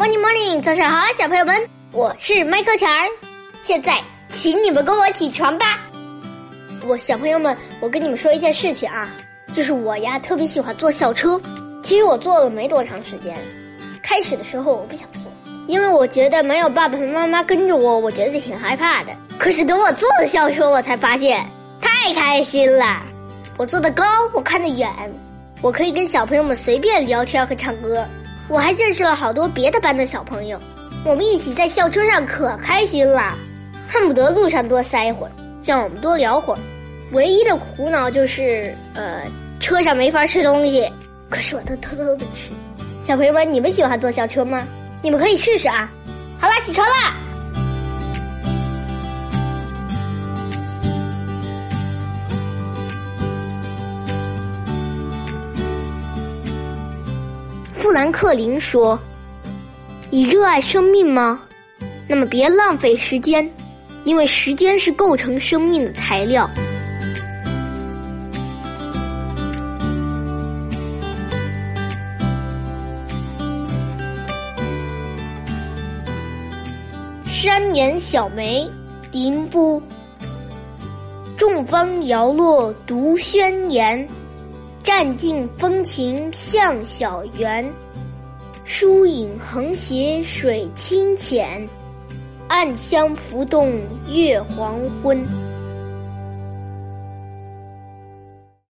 Morning Morning，早上好，小朋友们，我是麦克强儿。现在，请你们跟我起床吧。我小朋友们，我跟你们说一件事情啊，就是我呀特别喜欢坐校车。其实我坐了没多长时间，开始的时候我不想坐，因为我觉得没有爸爸和妈妈跟着我，我觉得挺害怕的。可是等我坐了校车，我才发现太开心了。我坐得高，我看得远，我可以跟小朋友们随便聊天和唱歌。我还认识了好多别的班的小朋友，我们一起在校车上可开心了，恨不得路上多塞一会儿，让我们多聊会儿。唯一的苦恼就是，呃，车上没法吃东西，可是我都偷偷的吃。小朋友们，你们喜欢坐校车吗？你们可以试试啊！好啦，起床啦！富兰克林说：“你热爱生命吗？那么别浪费时间，因为时间是构成生命的材料。”山岩小梅，林波。众芳摇落独宣言。占尽风情向小园，疏影横斜水清浅，暗香浮动月黄昏。